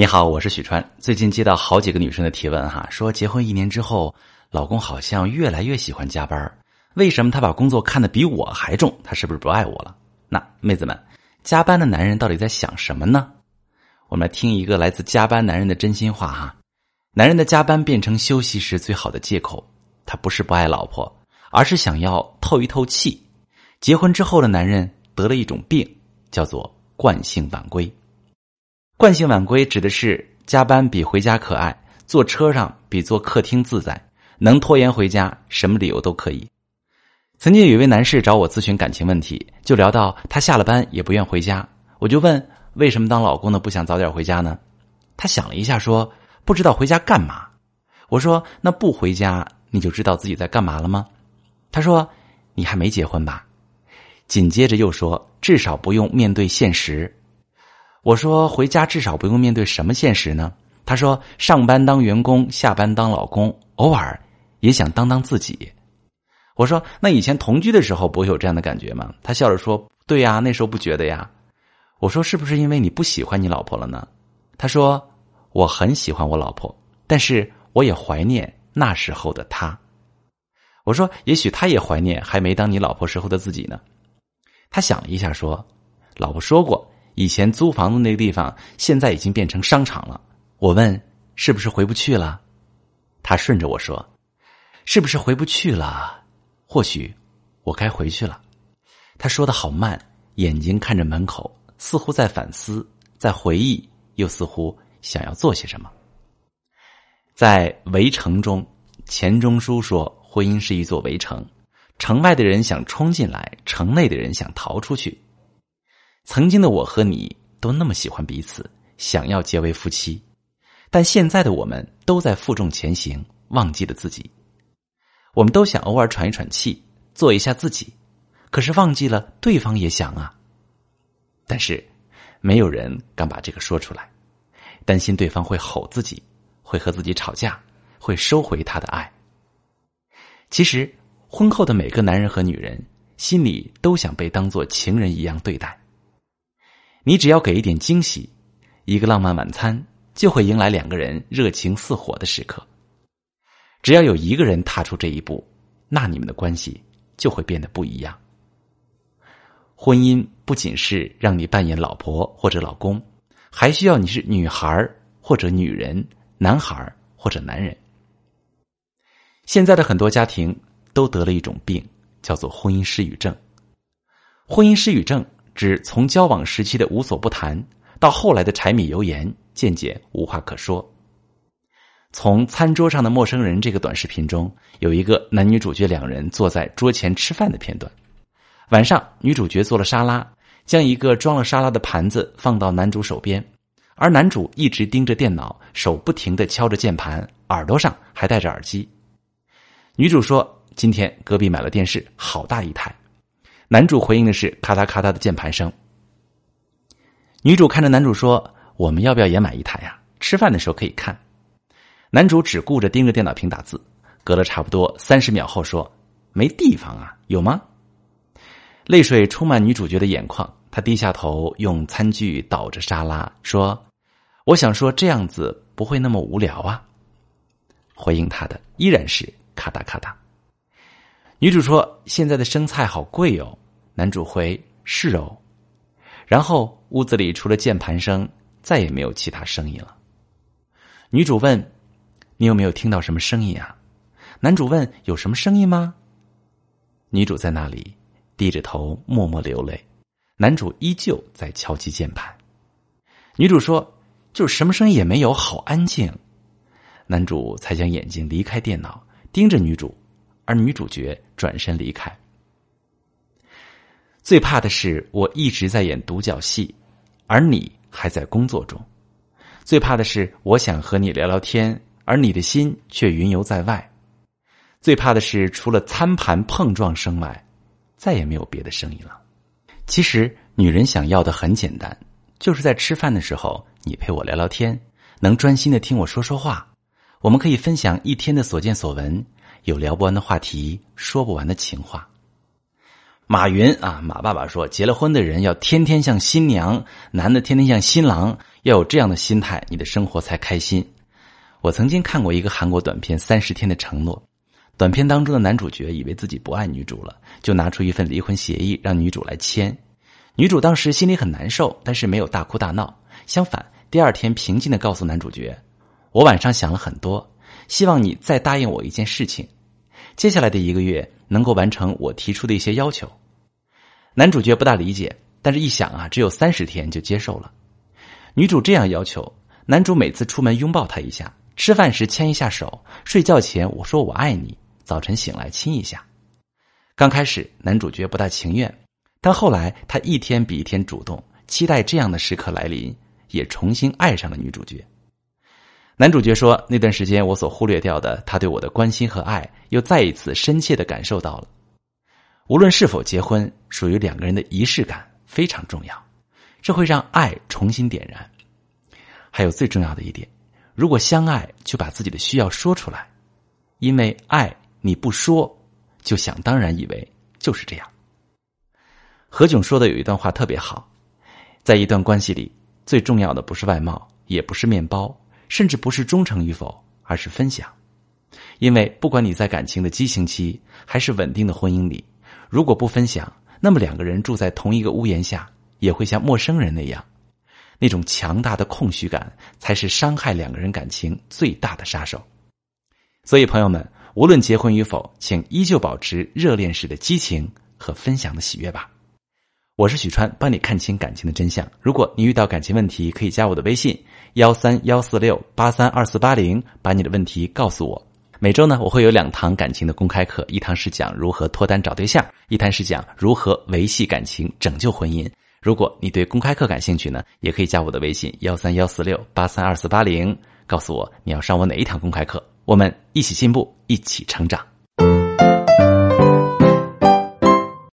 你好，我是许川。最近接到好几个女生的提问哈，说结婚一年之后，老公好像越来越喜欢加班，为什么他把工作看得比我还重？他是不是不爱我了？那妹子们，加班的男人到底在想什么呢？我们来听一个来自加班男人的真心话哈。男人的加班变成休息时最好的借口，他不是不爱老婆，而是想要透一透气。结婚之后的男人得了一种病，叫做惯性晚归。惯性晚归指的是加班比回家可爱，坐车上比坐客厅自在，能拖延回家，什么理由都可以。曾经有一位男士找我咨询感情问题，就聊到他下了班也不愿回家，我就问为什么当老公的不想早点回家呢？他想了一下说不知道回家干嘛。我说那不回家你就知道自己在干嘛了吗？他说你还没结婚吧？紧接着又说至少不用面对现实。我说回家至少不用面对什么现实呢？他说上班当员工，下班当老公，偶尔也想当当自己。我说那以前同居的时候不会有这样的感觉吗？他笑着说：“对呀，那时候不觉得呀。”我说是不是因为你不喜欢你老婆了呢？他说我很喜欢我老婆，但是我也怀念那时候的他。我说也许他也怀念还没当你老婆时候的自己呢。他想了一下说：“老婆说过。”以前租房子那个地方，现在已经变成商场了。我问：“是不是回不去了？”他顺着我说：“是不是回不去了？或许我该回去了。”他说的好慢，眼睛看着门口，似乎在反思，在回忆，又似乎想要做些什么。在《围城》中，钱钟书说：“婚姻是一座围城，城外的人想冲进来，城内的人想逃出去。”曾经的我和你都那么喜欢彼此，想要结为夫妻，但现在的我们都在负重前行，忘记了自己。我们都想偶尔喘一喘气，做一下自己，可是忘记了对方也想啊。但是，没有人敢把这个说出来，担心对方会吼自己，会和自己吵架，会收回他的爱。其实，婚后的每个男人和女人心里都想被当做情人一样对待。你只要给一点惊喜，一个浪漫晚餐，就会迎来两个人热情似火的时刻。只要有一个人踏出这一步，那你们的关系就会变得不一样。婚姻不仅是让你扮演老婆或者老公，还需要你是女孩或者女人，男孩或者男人。现在的很多家庭都得了一种病，叫做婚姻失语症。婚姻失语症。指从交往时期的无所不谈，到后来的柴米油盐，渐渐无话可说。从餐桌上的陌生人这个短视频中，有一个男女主角两人坐在桌前吃饭的片段。晚上，女主角做了沙拉，将一个装了沙拉的盘子放到男主手边，而男主一直盯着电脑，手不停的敲着键盘，耳朵上还戴着耳机。女主说：“今天隔壁买了电视，好大一台。”男主回应的是咔嗒咔嗒的键盘声。女主看着男主说：“我们要不要也买一台呀？吃饭的时候可以看。”男主只顾着盯着电脑屏打字，隔了差不多三十秒后说：“没地方啊，有吗？”泪水充满女主角的眼眶，她低下头用餐具倒着沙拉，说：“我想说这样子不会那么无聊啊。”回应他的依然是咔嗒咔嗒。女主说：“现在的生菜好贵哦。”男主回：“是哦。”然后屋子里除了键盘声，再也没有其他声音了。女主问：“你有没有听到什么声音啊？”男主问：“有什么声音吗？”女主在那里低着头默默流泪，男主依旧在敲击键盘。女主说：“就是什么声音也没有，好安静。”男主才将眼睛离开电脑，盯着女主。而女主角转身离开。最怕的是我一直在演独角戏，而你还在工作中。最怕的是我想和你聊聊天，而你的心却云游在外。最怕的是除了餐盘碰撞声外，再也没有别的声音了。其实女人想要的很简单，就是在吃饭的时候，你陪我聊聊天，能专心的听我说说话，我们可以分享一天的所见所闻。有聊不完的话题，说不完的情话。马云啊，马爸爸说，结了婚的人要天天像新娘，男的天天像新郎，要有这样的心态，你的生活才开心。我曾经看过一个韩国短片《三十天的承诺》，短片当中的男主角以为自己不爱女主了，就拿出一份离婚协议让女主来签。女主当时心里很难受，但是没有大哭大闹，相反，第二天平静的告诉男主角：“我晚上想了很多，希望你再答应我一件事情，接下来的一个月能够完成我提出的一些要求。”男主角不大理解，但是一想啊，只有三十天就接受了。女主这样要求，男主每次出门拥抱她一下，吃饭时牵一下手，睡觉前我说我爱你，早晨醒来亲一下。刚开始男主角不大情愿，但后来他一天比一天主动，期待这样的时刻来临，也重新爱上了女主角。男主角说：“那段时间我所忽略掉的他对我的关心和爱，又再一次深切的感受到了。无论是否结婚，属于两个人的仪式感非常重要。”这会让爱重新点燃。还有最重要的一点，如果相爱，就把自己的需要说出来，因为爱你不说，就想当然以为就是这样。何炅说的有一段话特别好，在一段关系里，最重要的不是外貌，也不是面包，甚至不是忠诚与否，而是分享。因为不管你在感情的激情期，还是稳定的婚姻里，如果不分享，那么两个人住在同一个屋檐下。也会像陌生人那样，那种强大的空虚感，才是伤害两个人感情最大的杀手。所以，朋友们，无论结婚与否，请依旧保持热恋时的激情和分享的喜悦吧。我是许川，帮你看清感情的真相。如果你遇到感情问题，可以加我的微信幺三幺四六八三二四八零，把你的问题告诉我。每周呢，我会有两堂感情的公开课，一堂是讲如何脱单找对象，一堂是讲如何维系感情、拯救婚姻。如果你对公开课感兴趣呢，也可以加我的微信幺三幺四六八三二四八零，告诉我你要上我哪一堂公开课，我们一起进步，一起成长。